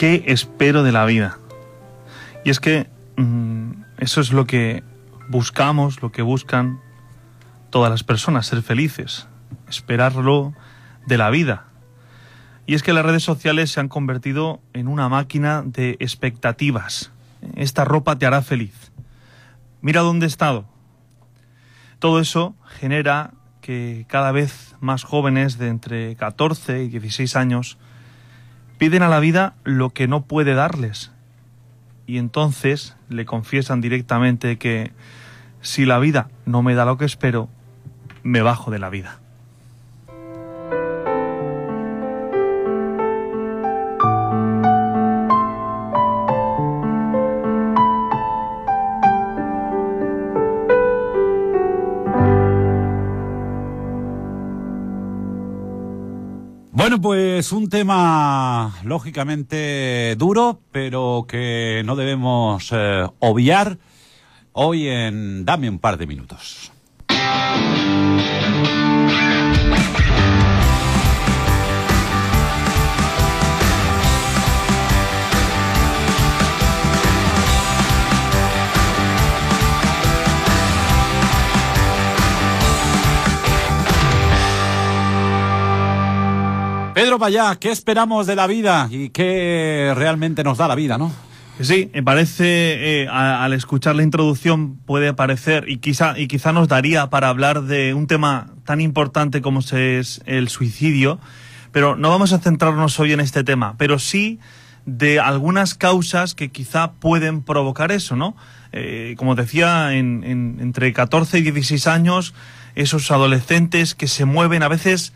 ¿Qué espero de la vida? Y es que mm, eso es lo que buscamos, lo que buscan todas las personas, ser felices, esperarlo de la vida. Y es que las redes sociales se han convertido en una máquina de expectativas. Esta ropa te hará feliz. Mira dónde he estado. Todo eso genera que cada vez más jóvenes de entre 14 y 16 años piden a la vida lo que no puede darles. Y entonces le confiesan directamente que si la vida no me da lo que espero, me bajo de la vida. Bueno, pues un tema lógicamente duro, pero que no debemos eh, obviar hoy en Dame un par de minutos. Pedro Payá, ¿qué esperamos de la vida y qué realmente nos da la vida, no? Sí, me parece, eh, al escuchar la introducción puede parecer, y quizá, y quizá nos daría para hablar de un tema tan importante como es el suicidio, pero no vamos a centrarnos hoy en este tema, pero sí de algunas causas que quizá pueden provocar eso, ¿no? Eh, como decía, en- entre 14 y 16 años, esos adolescentes que se mueven a veces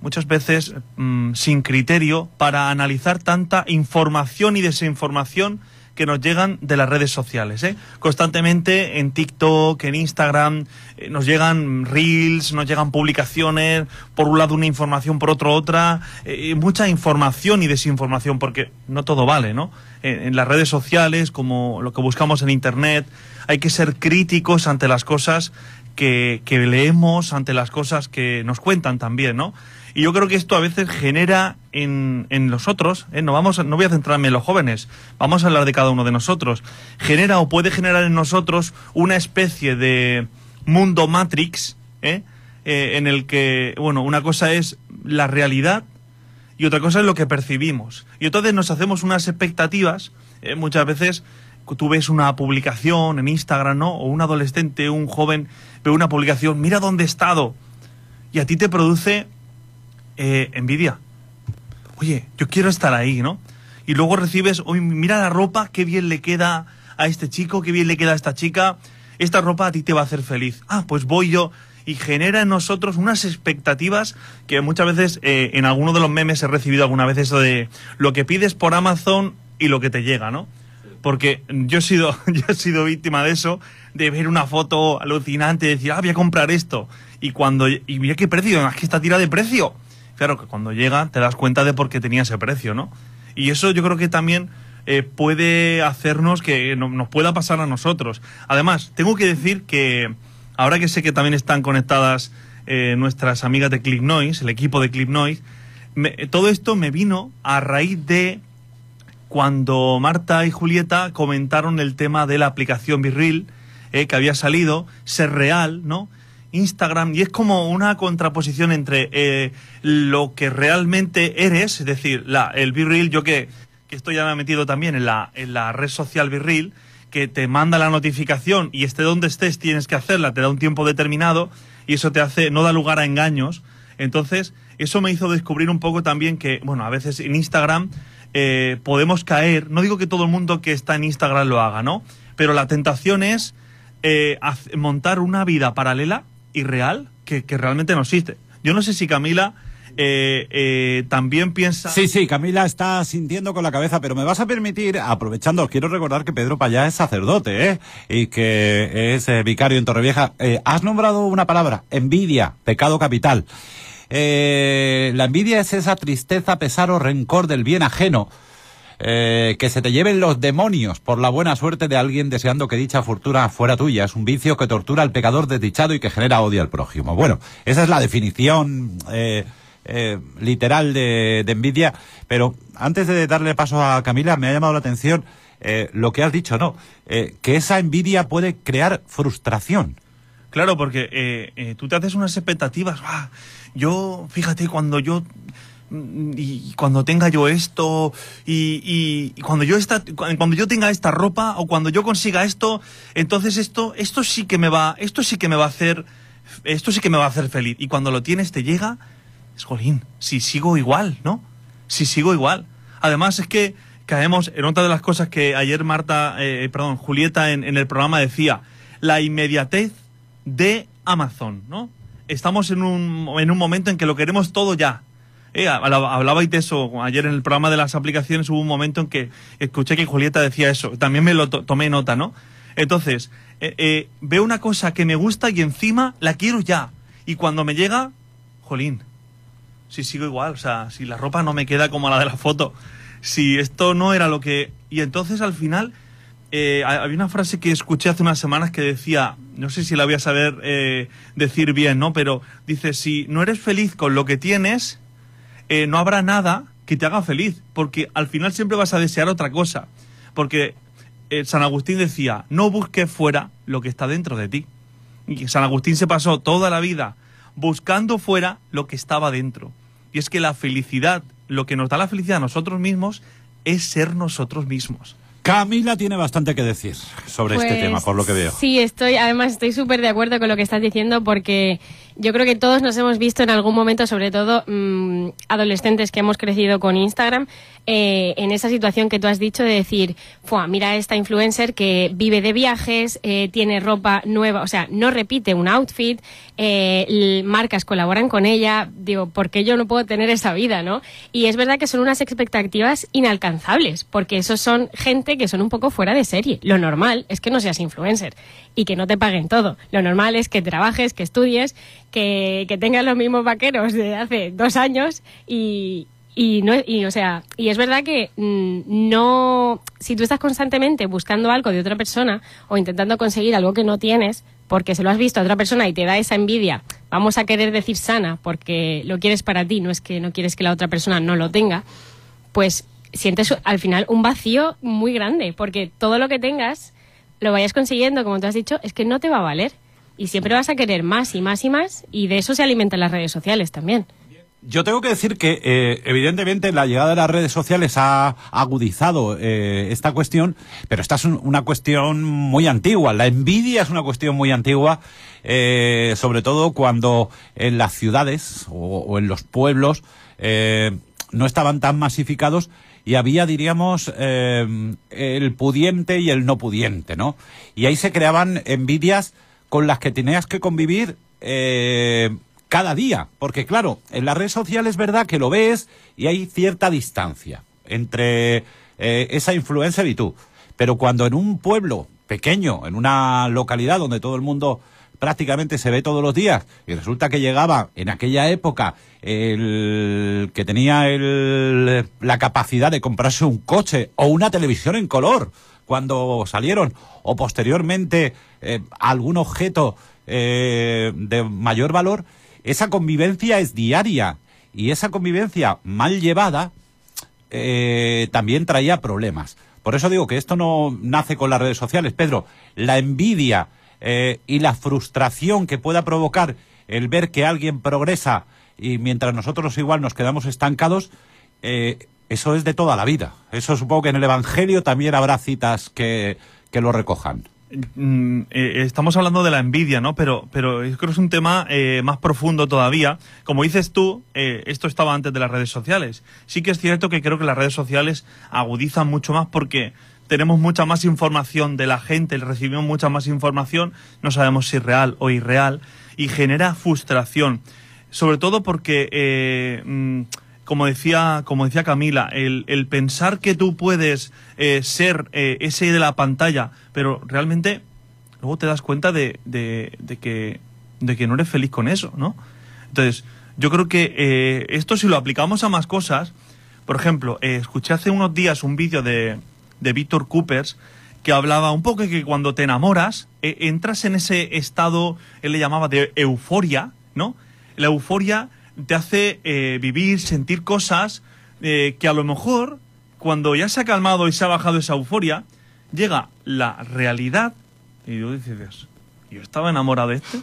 muchas veces mm, sin criterio para analizar tanta información y desinformación que nos llegan de las redes sociales. ¿eh? Constantemente en TikTok, en Instagram, eh, nos llegan reels, nos llegan publicaciones, por un lado una información, por otro otra, eh, mucha información y desinformación, porque no todo vale, ¿no? En, las redes sociales, como lo que buscamos en Internet, hay que ser críticos ante las cosas que, que leemos, ante las cosas que nos cuentan también, ¿no? Y yo creo que esto a veces genera en, en los ¿eh? no, vamos no voy a centrarme en los jóvenes, vamos a hablar de cada uno de nosotros, genera o puede generar en nosotros una especie de mundo Matrix, ¿eh? Eh, en el que, bueno, una cosa es la realidad y otra cosa es lo que percibimos. Y entonces nos hacemos unas expectativas, eh, muchas veces tú ves una publicación en Instagram, ¿no? O un adolescente, un joven, ve una publicación, mira dónde he estado. Y a ti te produce eh, envidia. Oye, yo quiero estar ahí, ¿no? Y luego recibes, oye, mira la ropa, qué bien le queda a este chico, qué bien le queda a esta chica. Esta ropa a ti te va a hacer feliz. Ah, pues voy yo. Y genera en nosotros unas expectativas que muchas veces eh, en alguno de los memes he recibido alguna vez eso de lo que pides por Amazon y lo que te llega, ¿no? Porque yo he sido, he sido víctima de eso, de ver una foto alucinante y decir, ah, voy a comprar esto. Y cuando, y mira qué precio, es que está tira de precio. Claro que cuando llega te das cuenta de por qué tenía ese precio, ¿no? Y eso yo creo que también eh, puede hacernos que no- nos pueda pasar a nosotros. Además, tengo que decir que ahora que sé que también están conectadas eh, nuestras amigas de Clip Noise, el equipo de Clip Noise, me- todo esto me vino a raíz de cuando Marta y Julieta comentaron el tema de la aplicación Virril eh, que había salido, ser real, ¿no? Instagram, y es como una contraposición entre eh, lo que realmente eres, es decir, la, el Virril, yo que, que esto ya me he metido también en la, en la red social Virril, que te manda la notificación y esté donde estés tienes que hacerla, te da un tiempo determinado y eso te hace, no da lugar a engaños. Entonces, eso me hizo descubrir un poco también que, bueno, a veces en Instagram eh, podemos caer, no digo que todo el mundo que está en Instagram lo haga, ¿no? Pero la tentación es eh, montar una vida paralela y real que, que realmente no existe. Yo no sé si Camila eh, eh, también piensa... Sí, sí, Camila está sintiendo con la cabeza, pero me vas a permitir, aprovechando, quiero recordar que Pedro Payá es sacerdote, ¿eh? Y que es eh, vicario en Torrevieja. Has nombrado una palabra, envidia, pecado capital. La envidia es esa tristeza, pesar o rencor del bien ajeno. Eh, que se te lleven los demonios por la buena suerte de alguien deseando que dicha fortuna fuera tuya. Es un vicio que tortura al pecador desdichado y que genera odio al prójimo. Bueno, esa es la definición eh, eh, literal de, envidia. Pero antes de darle paso a Camila, me ha llamado la atención eh, lo que has dicho, ¿no? Que esa envidia puede crear frustración. Claro, porque tú te haces unas expectativas. "Ah, yo, fíjate, cuando yo y cuando tenga yo esto y, cuando yo esta, cu- cuando yo tenga esta ropa o cuando yo consiga esto, entonces esto, esto sí que me va, esto sí que me va a hacer, esto sí que me va a hacer feliz. Y cuando lo tienes te llega, es jolín, si sigo igual, ¿no? Si sigo igual. Además es que caemos en otra de las cosas que ayer Marta, eh, perdón, Julieta en, en el programa decía, la inmediatez de Amazon, ¿no? Estamos en un, en un momento en que lo queremos todo ya. Eh, hablaba- hablabais de eso ayer en el programa de las aplicaciones hubo un momento en que escuché que Julieta decía eso también me lo to- tomé nota no entonces eh, eh, veo una cosa que me gusta y encima la quiero ya y cuando me llega jolín si sigo igual, o sea, si la ropa no me queda como la de la foto, si esto no era lo que... Y entonces al final, eh, ha- había una frase que escuché hace unas semanas que decía, no sé si la voy a saber decir bien, ¿no? Pero dice, si no eres feliz con lo que tienes, eh, no habrá nada que te haga feliz, porque al final siempre vas a desear otra cosa. Porque eh, San Agustín decía, no busques fuera lo que está dentro de ti. Y San Agustín se pasó toda la vida buscando fuera lo que estaba dentro. Y es que la felicidad, lo que nos da la felicidad a nosotros mismos, es ser nosotros mismos. Camila tiene bastante que decir sobre este Pues, tema, por lo que veo. Sí, estoy, además estoy súper de acuerdo con lo que estás diciendo porque yo creo que todos nos hemos visto en algún momento, sobre todo mm, adolescentes que hemos crecido con Instagram, eh, en esa situación que tú has dicho de decir, Fua, mira esta influencer que vive de viajes, eh, tiene ropa nueva, o sea, no repite un outfit, eh, marcas colaboran con ella, digo, ¿por qué yo no puedo tener esa vida, no? Y es verdad que son unas expectativas inalcanzables, porque esos son gente que son un poco fuera de serie. Lo normal es que no seas influencer y que no te paguen todo. Lo normal es que trabajes, que estudies, que, que tengas los mismos vaqueros de hace dos años y, y no y o sea y es verdad que mm, no si tú estás constantemente buscando algo de otra persona o intentando conseguir algo que no tienes porque se lo has visto a otra persona y te da esa envidia vamos a querer decir sana porque lo quieres para ti no es que no quieres que la otra persona no lo tenga pues sientes al final un vacío muy grande porque todo lo que tengas lo vayas consiguiendo como tú has dicho es que no te va a valer y siempre vas a querer más y más y más y de eso se alimentan las redes sociales también Yo tengo que decir que, eh, evidentemente, la llegada de las redes sociales ha agudizado eh, esta cuestión, pero esta es un- una cuestión muy antigua. La envidia es una cuestión muy antigua, eh, sobre todo cuando en las ciudades o, o en los pueblos eh, no estaban tan masificados y había, diríamos, eh, el pudiente y el no pudiente, ¿no? Y ahí se creaban envidias con las que tenías que convivir eh, cada día. Porque claro, en las redes sociales es verdad que lo ves y hay cierta distancia entre eh, esa influencer y tú. Pero cuando en un pueblo pequeño, en una localidad donde todo el mundo prácticamente se ve todos los días y resulta que llegaba en aquella época el que tenía el, la capacidad de comprarse un coche o una televisión en color cuando salieron o posteriormente eh, algún objeto eh, de mayor valor, esa convivencia es diaria y esa convivencia mal llevada eh, también traía problemas. Por eso digo que esto no nace con las redes sociales, Pedro. La envidia y la frustración que pueda provocar el ver que alguien progresa y mientras nosotros igual nos quedamos estancados, eso es de toda la vida. Eso supongo que en el Evangelio también habrá citas que, que lo recojan. Mm, eh, estamos hablando de la envidia, ¿no? Pero, pero creo que es un tema eh, más profundo todavía. Como dices tú, eh, esto estaba antes de las redes sociales. Sí que es cierto que creo que las redes sociales agudizan mucho más porque tenemos mucha más información de la gente, recibimos mucha más información, no sabemos si real o irreal, y genera frustración. sobre todo porque, eh, mm, como, decía, como decía Camila, el, el pensar que tú puedes eh, ser eh, ese de la pantalla, pero realmente luego te das cuenta de, de- que, de que no eres feliz con eso, ¿no? Entonces, yo creo que eh, esto si lo aplicamos a más cosas, por ejemplo, escuché hace unos días un vídeo de, de Víctor Coopers que hablaba un poco de que cuando te enamoras, entras en ese estado, él le llamaba de euforia, ¿no? La euforia te hace eh, vivir, sentir cosas eh, que a lo mejor, cuando ya se ha calmado y se ha bajado esa euforia, llega la realidad y tú dices, yo estaba enamorado de esto,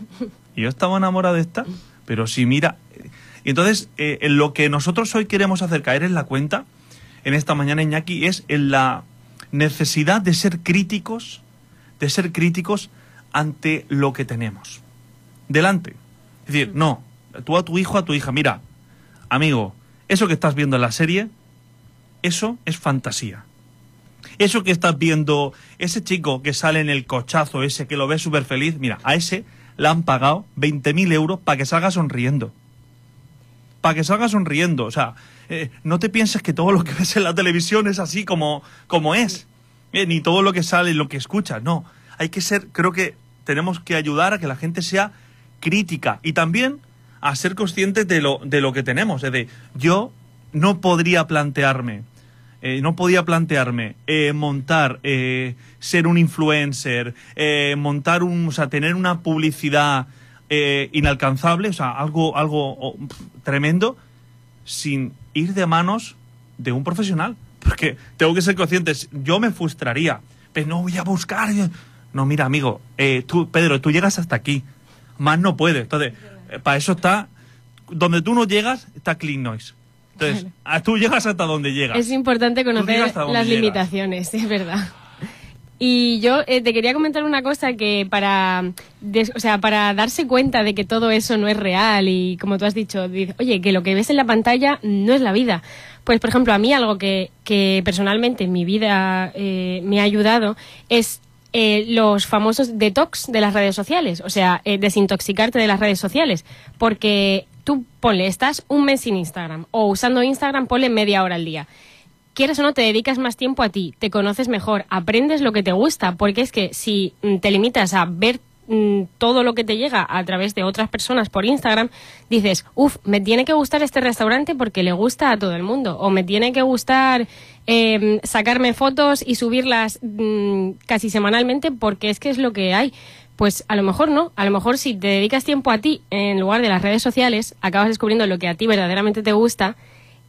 y yo estaba enamorado de esta, pero si mira... Y entonces, eh, en lo que nosotros hoy queremos hacer caer en la cuenta, en esta mañana, Iñaki, es en la necesidad de ser críticos, de ser críticos ante lo que tenemos. Delante. Es decir, no, tú a tu hijo, a tu hija, mira, amigo, eso que estás viendo en la serie, eso es fantasía. Eso que estás viendo, ese chico que sale en el cochazo, ese que lo ves súper feliz, mira, a ese le han pagado 20.000 euros para que salga sonriendo. Para que salga sonriendo. O sea, eh, no te pienses que todo lo que ves en la televisión es así como, como es. Eh, ni todo lo que sale, lo que escuchas. No. Hay que ser, creo que tenemos que ayudar a que la gente sea crítica y también a ser conscientes de lo, de lo que tenemos. Es de, yo no podría plantearme eh, no podía plantearme eh, montar, eh, ser un influencer, montar un, o sea, tener una publicidad inalcanzable, o sea, algo, algo oh, tremendo, sin ir de manos de un profesional. Porque tengo que ser consciente, yo me frustraría, pero no voy a buscar. No, mira, amigo, tú, Pedro, tú llegas hasta aquí, más no puedes. Entonces, para eso está, donde tú no llegas, está Clean Noise. Entonces, a- tú llegas hasta donde llegas. Es importante conocer las llegas. limitaciones, es verdad. Y yo eh, te quería comentar una cosa que para, des- o sea, para darse cuenta de que todo eso no es real y como tú has dicho, dices, oye, que lo que ves en la pantalla no es la vida. Pues, por ejemplo, a mí algo que, que personalmente en mi vida eh, me ha ayudado es eh, los famosos detox de las redes sociales, o sea, eh, desintoxicarte de las redes sociales, porque tú ponle, estás un mes sin Instagram o usando Instagram, ponle media hora al día. Quieres o no, te dedicas más tiempo a ti, te conoces mejor, aprendes lo que te gusta, porque es que si mm, te limitas a ver mm, todo lo que te llega a través de otras personas por Instagram, dices, uff, me tiene que gustar este restaurante porque le gusta a todo el mundo, o me tiene que gustar eh, sacarme fotos y subirlas mm, casi semanalmente porque es que es lo que hay. Pues a lo mejor no, a lo mejor si te dedicas tiempo a ti en lugar de las redes sociales, acabas descubriendo lo que a ti verdaderamente te gusta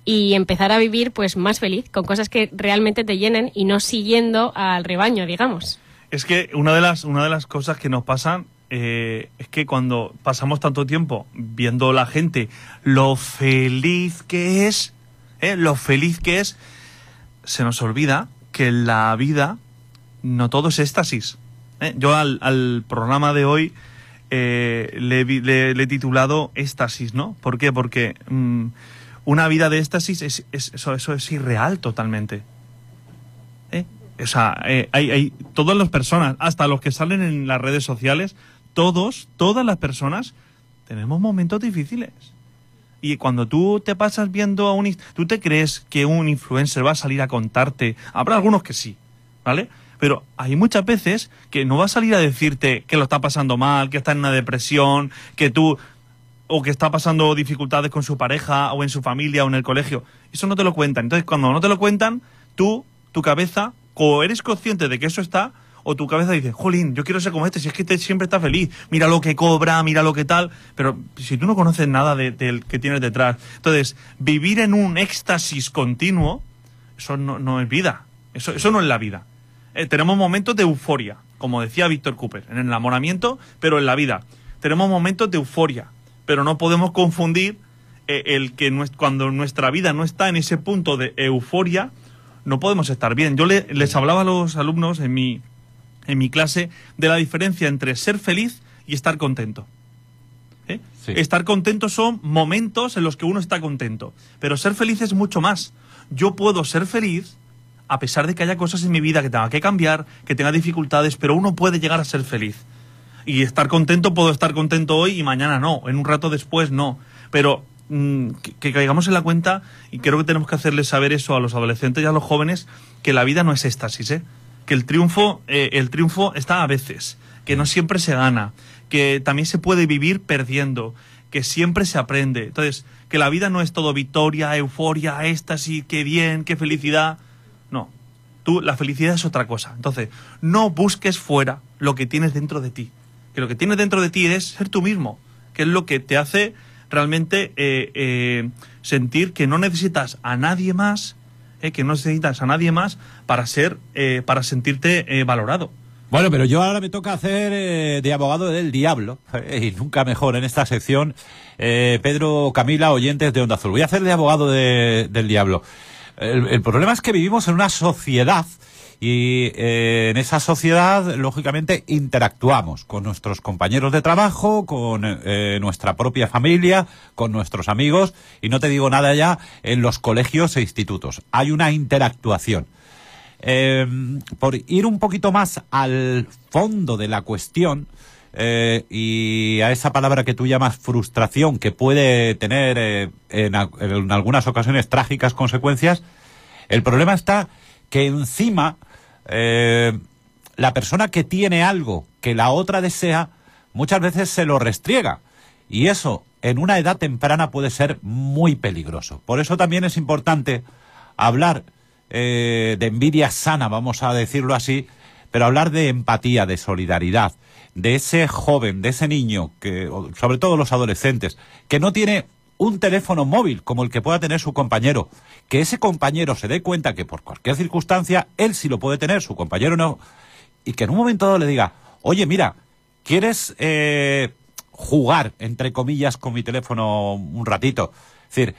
y empezar a vivir pues más feliz, con cosas que realmente te llenen y no siguiendo al rebaño, digamos. Es que una de las, una de las cosas que nos pasan eh, es que cuando pasamos tanto tiempo viendo la gente lo feliz que es, eh, lo feliz que es, se nos olvida que en la vida no todo es éxtasis. eh. Yo al, al programa de hoy eh, le, le he titulado Éxtasis, ¿no? ¿Por qué? Porque mm, una vida de éxtasis es, es- eso, eso es irreal totalmente. O sea, eh, hay, hay todas las personas, hasta los que salen en las redes sociales, todos, todas las personas, tenemos momentos difíciles. Y cuando tú te pasas viendo a un... ¿Tú te crees que un influencer va a salir a contarte? Habrá algunos que sí, ¿vale? Pero hay muchas veces que no va a salir a decirte que lo está pasando mal, que está en una depresión, que tú... o que está pasando dificultades con su pareja, o en su familia, o en el colegio. Eso no te lo cuentan. Entonces, cuando no te lo cuentan, tú, tu cabeza, o eres consciente de que eso está, o tu cabeza dice, jolín, yo quiero ser como este, si es que este siempre está feliz, mira lo que cobra, mira lo que tal, pero si tú no conoces nada de- del que tienes detrás, entonces, vivir en un éxtasis continuo, eso no, no es vida, eso, eso no es la vida. Eh, tenemos momentos de euforia, como decía Víctor Cooper, en el enamoramiento, pero en la vida. Tenemos momentos de euforia, pero no podemos confundir eh, el que cuando nuestra vida no está en ese punto de euforia, no podemos estar bien. Yo le- les hablaba a los alumnos en mi, en mi clase de la diferencia entre ser feliz y estar contento. ¿Eh? Sí. Estar contento son momentos en los que uno está contento, pero ser feliz es mucho más. Yo puedo ser feliz a pesar de que haya cosas en mi vida que tenga que cambiar, que tenga dificultades, pero uno puede llegar a ser feliz. Y estar contento, puedo estar contento hoy y mañana no, en un rato después no. Pero mm, que, caigamos en la cuenta, y creo que tenemos que hacerles saber eso a los adolescentes y a los jóvenes, que la vida no es éxtasis, ¿eh? que el triunfo, eh, el triunfo está a veces, que no siempre se gana, que también se puede vivir perdiendo, que siempre se aprende. Entonces, que la vida no es todo victoria, euforia, éxtasis, qué bien, qué felicidad. No, tú, la felicidad es otra cosa. Entonces, no busques fuera lo que tienes dentro de ti. Que lo que tienes dentro de ti es ser tú mismo, que es lo que te hace realmente eh, eh, sentir que no necesitas a nadie más, eh, que no necesitas a nadie más para ser, para sentirte valorado. Bueno, pero yo ahora me toca hacer de abogado del diablo, y nunca mejor en esta sección. Pedro Camila, oyentes de Onda Azul. Voy a hacer de abogado de- del diablo. El problema es que vivimos en una sociedad y eh, en esa sociedad, lógicamente, interactuamos con nuestros compañeros de trabajo, con eh, nuestra propia familia, con nuestros amigos, y no te digo nada ya en los colegios e institutos. Hay una interactuación. Eh, por ir un poquito más al fondo de la cuestión eh, y a esa palabra que tú llamas frustración, que puede tener eh, en, en algunas ocasiones trágicas consecuencias, el problema está que encima eh, la persona que tiene algo que la otra desea, muchas veces se lo restriega. Y eso en una edad temprana puede ser muy peligroso. Por eso también es importante hablar eh, de envidia sana, vamos a decirlo así, pero hablar de empatía, de solidaridad, de ese joven, de ese niño, que, sobre todo los adolescentes, que no tiene un teléfono móvil como el que pueda tener su compañero, que ese compañero se dé cuenta que por cualquier circunstancia él sí lo puede tener, su compañero no, y que en un momento dado le diga, oye, mira, ¿quieres eh, jugar, entre comillas, con mi teléfono un ratito? Es decir,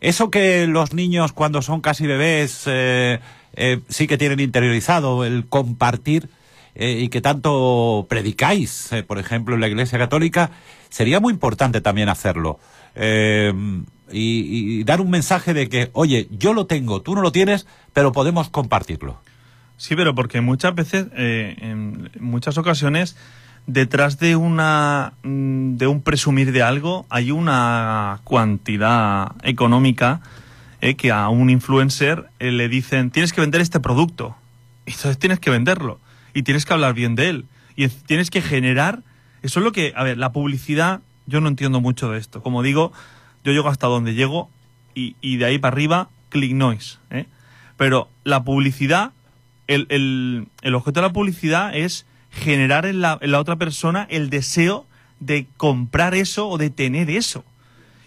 eso que los niños cuando son casi bebés eh, eh, sí que tienen interiorizado, el compartir, eh, y que tanto predicáis, eh, por ejemplo, en la Iglesia Católica, sería muy importante también hacerlo. Eh, y, dar un mensaje de que, oye, yo lo tengo, tú no lo tienes, pero podemos compartirlo. Sí, pero porque muchas veces, eh, en muchas ocasiones, detrás de una mm, de un presumir de algo hay una cantidad económica eh, que a un influencer le dicen tienes que vender este producto y entonces tienes que venderlo y tienes que hablar bien de él y es- tienes que generar eso es lo que a ver la publicidad yo no entiendo mucho de esto como digo yo llego hasta donde llego y, y de ahí para arriba click noise ¿eh? pero la publicidad el, el- el objeto de la publicidad es generar en la, en la otra persona el deseo de comprar eso o de tener eso.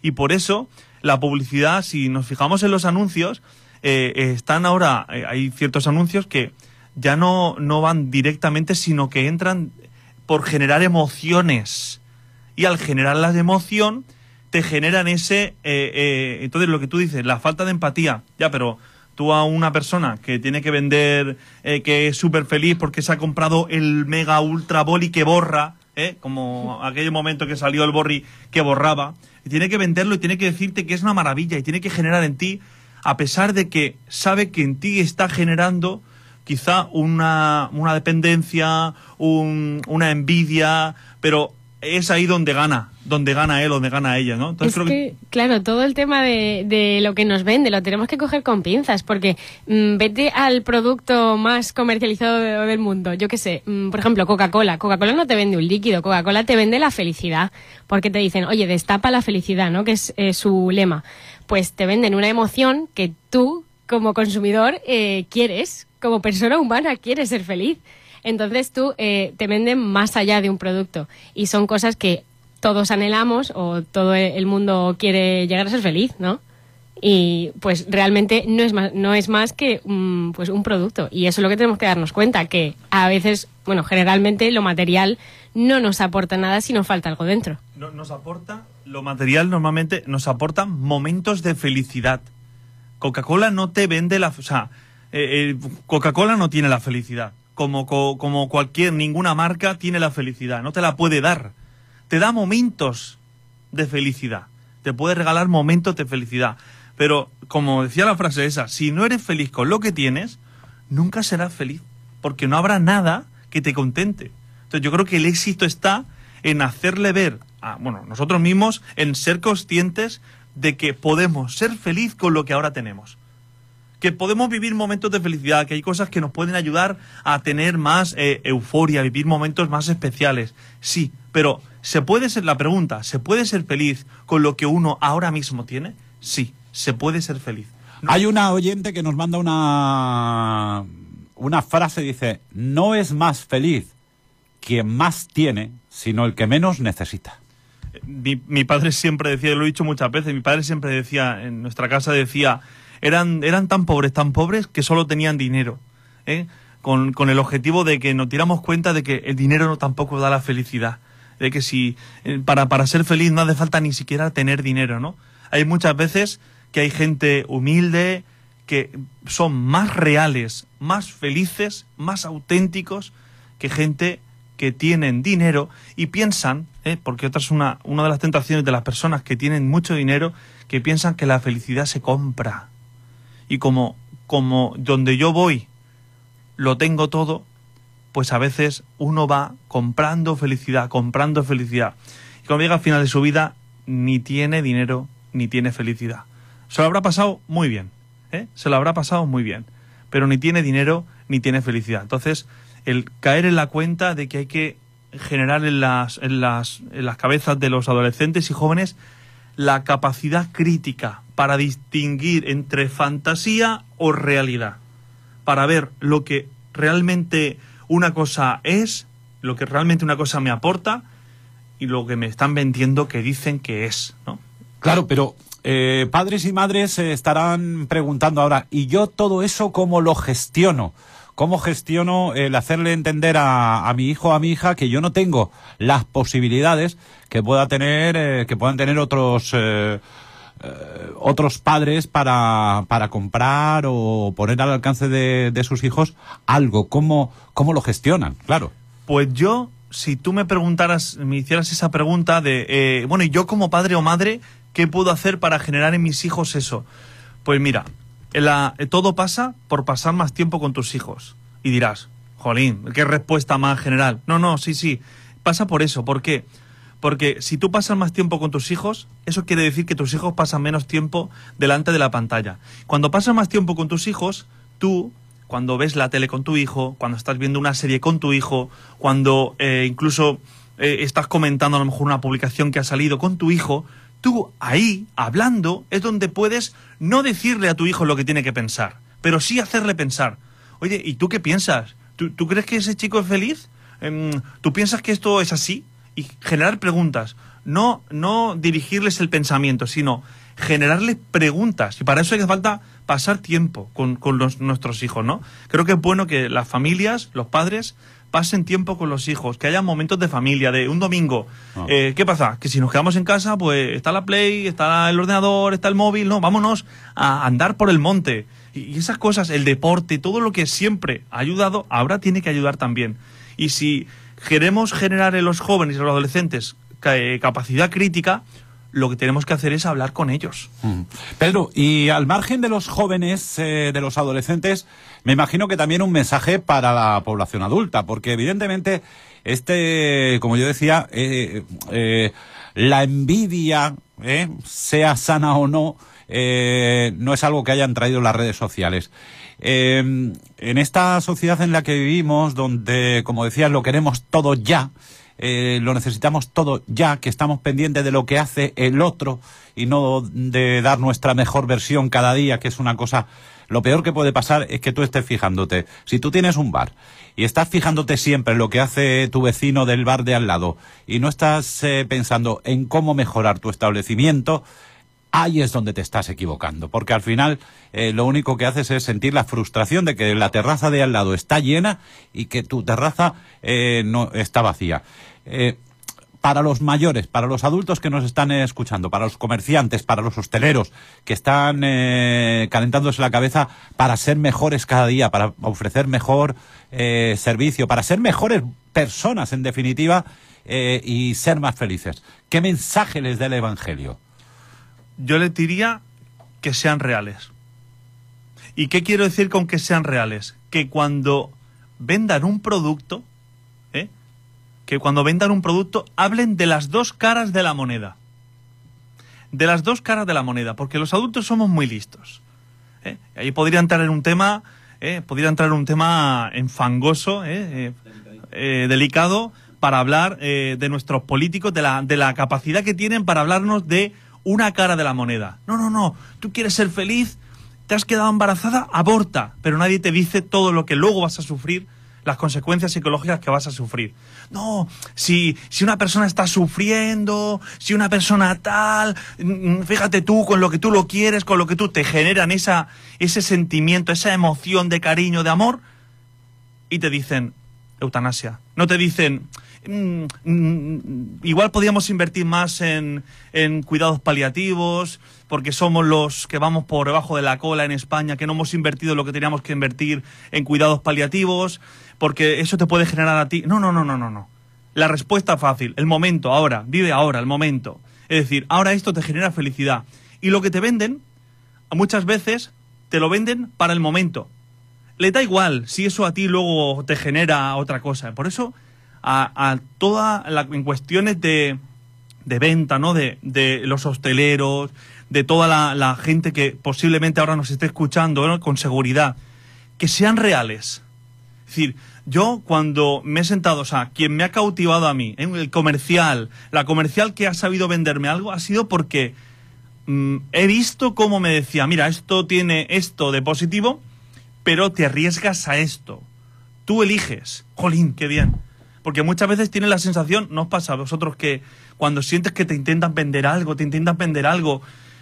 Y por eso la publicidad, si nos fijamos en los anuncios, eh, están ahora, eh, hay ciertos anuncios que ya no, no van directamente, sino que entran por generar emociones. Y al generar la emoción, te generan ese... eh, eh, entonces lo que tú dices, la falta de empatía. Ya, pero tú a una persona que tiene que vender, eh, que es súper feliz porque se ha comprado el mega ultra boli que borra, ¿eh? como aquel momento que salió el borri que borraba, y tiene que venderlo y tiene que decirte que es una maravilla y tiene que generar en ti, a pesar de que sabe que en ti está generando quizá una, una dependencia, un- una envidia, pero es ahí donde gana, donde gana él, donde gana ella, ¿no? es que, claro, todo el tema de, de lo que nos vende lo tenemos que coger con pinzas, porque mm, vete al producto más comercializado de- del mundo. Yo qué sé, mm, por ejemplo, Coca-Cola. Coca-Cola no te vende un líquido, Coca-Cola te vende la felicidad, porque te dicen, oye, destapa la felicidad, ¿no? Que es eh, su lema. Pues te venden una emoción que tú, como consumidor, eh, quieres, como persona humana, quieres ser feliz. Entonces tú eh, te venden más allá de un producto y son cosas que todos anhelamos o todo el mundo quiere llegar a ser feliz, ¿no? Y pues realmente no es más, no es más que mm, pues un producto. Y eso es lo que tenemos que darnos cuenta, que a veces, bueno, generalmente lo material no nos aporta nada si nos falta algo dentro. No- nos aporta, lo material normalmente nos aporta momentos de felicidad. Coca-Cola no te vende la... O sea, eh, eh, Coca-Cola no tiene la felicidad. Como, co- como cualquier, ninguna marca tiene la felicidad. No te la puede dar. Te da momentos de felicidad. Te puede regalar momentos de felicidad. Pero, como decía la frase esa, si no eres feliz con lo que tienes, nunca serás feliz. Porque no habrá nada que te contente. Entonces yo creo que el éxito está en hacerle ver a- bueno, nosotros mismos en ser conscientes de que podemos ser feliz con lo que ahora tenemos. Que podemos vivir momentos de felicidad, que hay cosas que nos pueden ayudar a tener más eh, euforia, vivir momentos más especiales. Sí, pero ¿se puede ser, la pregunta, ¿se puede ser feliz con lo que uno ahora mismo tiene? Sí, se puede ser feliz. No- Hay una oyente que nos manda una, una frase, dice, no es más feliz quien más tiene, sino el que menos necesita. mi, mi padre siempre decía, lo he dicho muchas veces, mi padre siempre decía, en nuestra casa decía, eran, eran tan pobres, tan pobres que solo tenían dinero, ¿eh? con, con el objetivo de que nos diéramos cuenta de que el dinero no tampoco da la felicidad, de que si eh, para, para ser feliz no hace falta ni siquiera tener dinero, ¿no? Hay muchas veces que hay gente humilde, que son más reales, más felices, más auténticos que gente que tienen dinero y piensan, ¿eh? porque otra es una, una de las tentaciones de las personas que tienen mucho dinero, que piensan que la felicidad se compra. Y como, como donde yo voy lo tengo todo, pues a veces uno va comprando felicidad, comprando felicidad. Y cuando llega al final de su vida, ni tiene dinero, ni tiene felicidad. Se lo habrá pasado muy bien, ¿eh? Se lo habrá pasado muy bien, pero ni tiene dinero, ni tiene felicidad. Entonces, el caer en la cuenta de que hay que generar en las, en las, en las cabezas de los adolescentes y jóvenes la capacidad crítica para distinguir entre fantasía o realidad para ver lo que realmente una cosa es, lo que realmente una cosa me aporta y lo que me están vendiendo que dicen que es, ¿no? Claro, pero eh, padres y madres se estarán preguntando ahora, ¿y yo todo eso cómo lo gestiono? ¿Cómo gestiono el hacerle entender a, a mi hijo o a mi hija que yo no tengo las posibilidades que pueda tener, eh, que puedan tener otros eh, eh, otros padres para, para comprar o poner al alcance de, de sus hijos algo? ¿Cómo, ¿Cómo lo gestionan? Claro. Pues yo, si tú me preguntaras, me hicieras esa pregunta de, bueno, ¿y yo como padre o madre, qué puedo hacer para generar en mis hijos eso? Pues mira, eh, todo pasa por pasar más tiempo con tus hijos. Y dirás, jolín, qué respuesta más general. No, no, sí, sí, pasa por eso. ¿Por qué? Porque si tú pasas más tiempo con tus hijos, eso quiere decir que tus hijos pasan menos tiempo delante de la pantalla. Cuando pasas más tiempo con tus hijos, tú, cuando ves la tele con tu hijo, cuando estás viendo una serie con tu hijo, cuando eh, incluso eh, estás comentando a lo mejor una publicación que ha salido con tu hijo, tú ahí, hablando, es donde puedes no decirle a tu hijo lo que tiene que pensar, pero sí hacerle pensar. Oye, ¿y tú qué piensas? ¿Tú, tú crees que ese chico es feliz? Em, ¿Tú piensas que esto es así? Y generar preguntas. No, no dirigirles el pensamiento, sino generarles preguntas. Y para eso hace falta pasar tiempo con, con nuestros hijos, ¿no? Creo que es bueno que las familias, los padres, pasen tiempo con los hijos, que haya momentos de familia, de un domingo. Ah. Eh, ¿Qué pasa? Que si nos quedamos en casa, pues está la Play, está el ordenador, está el móvil, no, vámonos a andar por el monte. Y esas cosas, el deporte, todo lo que siempre ha ayudado, ahora tiene que ayudar también. Y si queremos generar en los jóvenes y los adolescentes eh, capacidad crítica, lo que tenemos que hacer es hablar con ellos. Mm. Pedro, y al margen de los jóvenes, eh, de los adolescentes, me imagino que también un mensaje para la población adulta, porque evidentemente este, como yo decía, eh, eh, la envidia, sea sana o no, no es algo que hayan traído las redes sociales. Eh, en esta sociedad en la que vivimos, donde, como decías, lo queremos todo ya, eh, lo necesitamos todo ya, que estamos pendientes de lo que hace el otro y no de dar nuestra mejor versión cada día, que es una cosa... Lo peor que puede pasar es que tú estés fijándote. Si tú tienes un bar y estás fijándote siempre en lo que hace tu vecino del bar de al lado y no estás eh, pensando en cómo mejorar tu establecimiento, ahí es donde te estás equivocando, porque al final eh, lo único que haces es sentir la frustración de que la terraza de al lado está llena y que tu terraza eh, no está vacía. Eh, para los mayores, para los adultos que nos están escuchando, para los comerciantes, para los hosteleros que están calentándose la cabeza para ser mejores cada día, para ofrecer mejor servicio, para ser mejores personas en definitiva y ser más felices. ¿Qué mensaje les da el Evangelio? Yo les diría que sean reales. ¿Y qué quiero decir con que sean reales? Que cuando vendan un producto, ¿eh? que cuando vendan un producto hablen de las dos caras de la moneda. De las dos caras de la moneda, porque los adultos somos muy listos. ¿eh? Ahí podría entrar en un tema, ¿eh? podría entrar en un tema enfangoso, ¿eh? Delicado, para hablar de nuestros políticos, de la, de la capacidad que tienen para hablarnos de una cara de la moneda. No, no, no, tú quieres ser feliz, te has quedado embarazada, aborta, pero nadie te dice todo lo que luego vas a sufrir, las consecuencias psicológicas que vas a sufrir. No, si, si una persona está sufriendo, si una persona tal, mm, fíjate tú con lo que tú lo quieres, con lo que tú te generan esa, ese sentimiento, esa emoción de cariño, de amor, y te dicen eutanasia. No te dicen, "Mm, mm, igual podríamos invertir más en, en cuidados paliativos, porque somos los que vamos por debajo de la cola en España, que no hemos invertido lo que teníamos que invertir en cuidados paliativos, porque eso te puede generar a ti. No, no, no, no, no, no. La respuesta fácil, el momento, ahora, vive ahora, el momento. Es decir, ahora esto te genera felicidad. Y lo que te venden, muchas veces, te lo venden para el momento le da igual si eso a ti luego te genera otra cosa. Por eso, a, toda la, en cuestiones de, de venta, ¿no? De, de los hosteleros, de toda la, gente que posiblemente ahora nos esté escuchando. Con seguridad, que sean reales. Es decir, yo cuando me he sentado, o sea, quien me ha cautivado a mí, ¿eh? el comercial, la comercial que ha sabido venderme algo, ha sido porque mm, he visto cómo me decía, mira, esto tiene esto de positivo, pero te arriesgas a esto. Tú eliges. Jolín, qué bien. Porque muchas veces tienes la sensación, ¿no os pasa a vosotros que cuando sientes que te intentan vender algo, te intentan vender algo,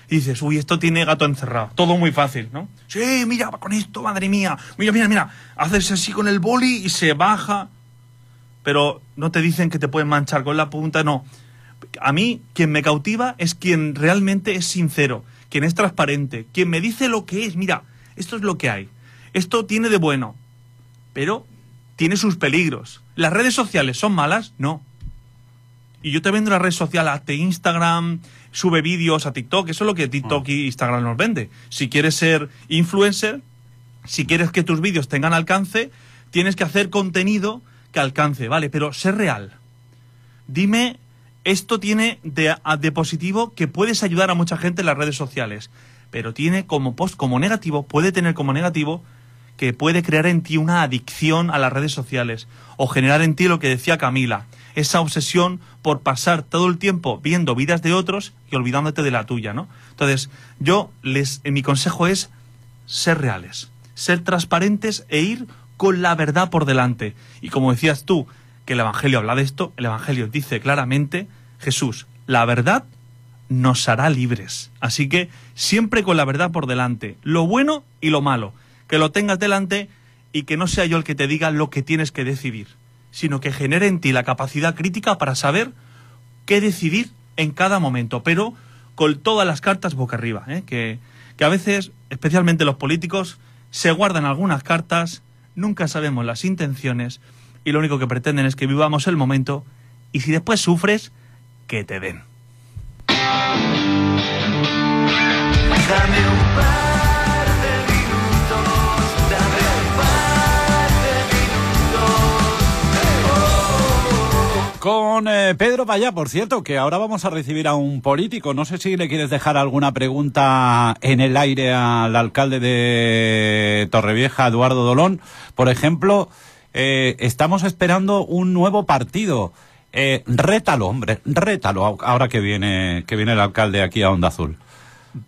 y dices, uy, esto tiene gato encerrado. Todo muy fácil, ¿no? Sí, mira, con esto, madre mía. Mira, mira, mira. Haces así con el boli y se baja. Pero no te dicen que te pueden manchar con la punta, no. A mí, quien me cautiva es quien realmente es sincero, quien es transparente, quien me dice lo que es. Mira, esto es lo que hay. Esto tiene de bueno, pero tiene sus peligros. ¿Las redes sociales son malas? No. Y yo te vendo la red social, hazte Instagram, sube vídeos a TikTok, eso es lo que TikTok y Instagram nos vende. Si quieres ser influencer, si quieres que tus vídeos tengan alcance, tienes que hacer contenido que alcance, ¿vale? Pero ser real. Dime, esto tiene de, a- de positivo que puedes ayudar a mucha gente en las redes sociales, pero tiene como post, como negativo, puede tener como negativo que puede crear en ti una adicción a las redes sociales o generar en ti lo que decía Camila, esa obsesión por pasar todo el tiempo viendo vidas de otros y olvidándote de la tuya, ¿no? Entonces, yo les eh, mi consejo es ser reales, ser transparentes e ir con la verdad por delante. Y como decías tú, que el Evangelio habla de esto, el Evangelio dice claramente, Jesús, la verdad nos hará libres. Así que siempre con la verdad por delante, lo bueno y lo malo, que lo tengas delante y que no sea yo el que te diga lo que tienes que decidir, sino que genere en ti la capacidad crítica para saber qué decidir en cada momento, pero con todas las cartas boca arriba, ¿eh? que, que a veces, especialmente los políticos, se guardan algunas cartas, nunca sabemos las intenciones y lo único que pretenden es que vivamos el momento y si después sufres, que te den. Con eh, Pedro Payá, por cierto, que ahora vamos a recibir a un político. No sé si le quieres dejar alguna pregunta en el aire al alcalde de Torrevieja, Eduardo Dolón. Por ejemplo, eh, estamos esperando un nuevo partido. Eh, rétalo, hombre, rétalo ahora que viene, que viene el alcalde aquí a Onda Azul.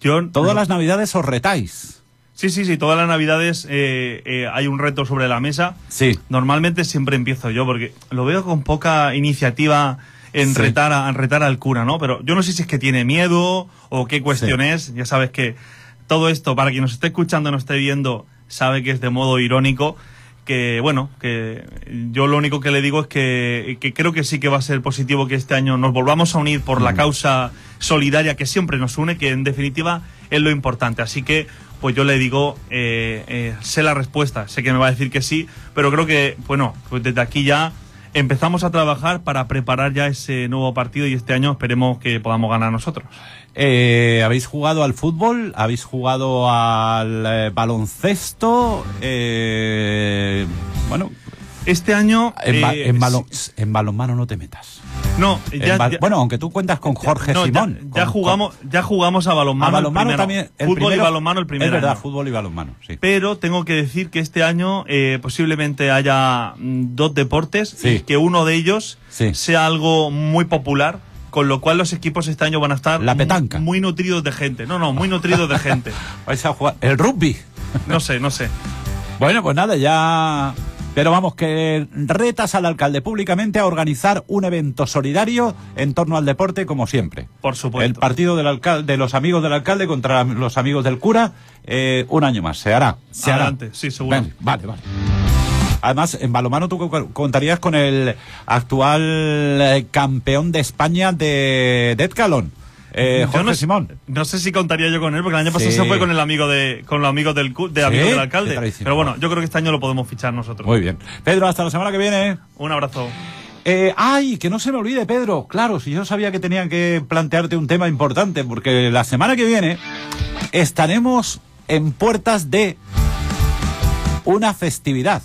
Yo, Todas las navidades os retáis. Sí, sí, sí, todas las navidades eh, eh, hay un reto sobre la mesa. Sí. Normalmente siempre empiezo yo, porque lo veo con poca iniciativa en, Sí. retar, a, en retar al cura, ¿no? Pero yo no sé si es que tiene miedo o qué cuestión Sí. es. Ya sabes que todo esto, para quien nos esté escuchando nos esté viendo, sabe que es de modo irónico. Que bueno, que yo lo único que le digo es que, que creo que sí que va a ser positivo que este año nos volvamos a unir por la causa solidaria que siempre nos une, que en definitiva es lo importante. Así que, pues yo le digo, eh, eh, sé la respuesta, sé que me va a decir que sí, pero creo que, bueno, pues desde aquí ya empezamos a trabajar para preparar ya ese nuevo partido y este año esperemos que podamos ganar nosotros. Eh, ¿Habéis jugado al fútbol? ¿Habéis jugado al eh, baloncesto? Eh, bueno, Este año. En, ba- eh, en balon- sí- en balonmano no te metas. No, ya, bueno, aunque tú cuentas con Jorge no, Simón. Ya, con- jugamos, ya jugamos a balonmano. a el balonmano primero. también. el Fútbol primero- y balonmano el primer Es verdad, año. fútbol y balonmano, sí. Pero tengo que decir que este año eh, posiblemente haya mm, dos deportes Sí. y que uno de ellos Sí. sea algo muy popular, con lo cual los equipos este año van a estar La petanca. muy nutridos de gente. No, no, muy nutridos de gente. Vais a jugar el rugby. No sé, no sé. Bueno, pues nada, ya. Pero vamos, que retas al alcalde públicamente a organizar un evento solidario en torno al deporte, como siempre. Por supuesto. El partido del alcalde, de los amigos del alcalde contra los amigos del cura, eh, un año más. Se hará. Se Adelante, hará. sí, seguro. Ven, vale, vale. Además, en balomano tú co- contarías con el actual eh, campeón de España de Deadcalon, eh, Jorge no, Simón. no sé si contaría yo con él, porque el año pasado Sí. se fue con el amigo de, con los amigos del, cu- de Sí, amigos del alcalde. Pero bueno, yo creo que este año lo podemos fichar nosotros. Muy bien. Pedro, hasta la semana que viene. Un abrazo. Eh, ay, que no se me olvide, Pedro. Claro, si yo sabía que tenía que plantearte un tema importante, porque la semana que viene estaremos en puertas de una festividad.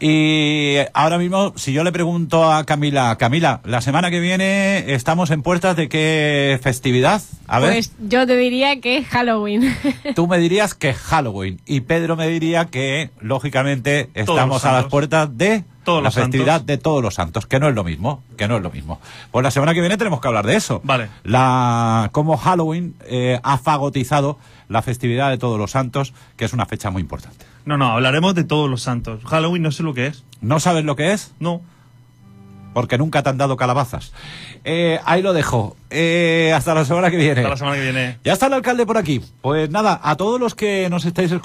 Y ahora mismo, si yo le pregunto a Camila, Camila, la semana que viene estamos en puertas de qué festividad? A ver, Pues yo te diría que Halloween. tú me dirías que Halloween y Pedro me diría que, lógicamente, estamos a las puertas de Todos la festividad santos. de todos los santos, que no es lo mismo, que no es lo mismo. Pues la semana que viene tenemos que hablar de eso. Vale. La, cómo Halloween eh, ha fagotizado la festividad de todos los santos, que es una fecha muy importante. No, no, hablaremos de todos los santos. Halloween no sé lo que es. ¿No sabes lo que es? No. Porque nunca te han dado calabazas. Eh, ahí lo dejo. Eh, hasta la semana que viene. Hasta la semana que viene. Ya está el alcalde por aquí. Pues nada, a todos los que nos estáis escuchando.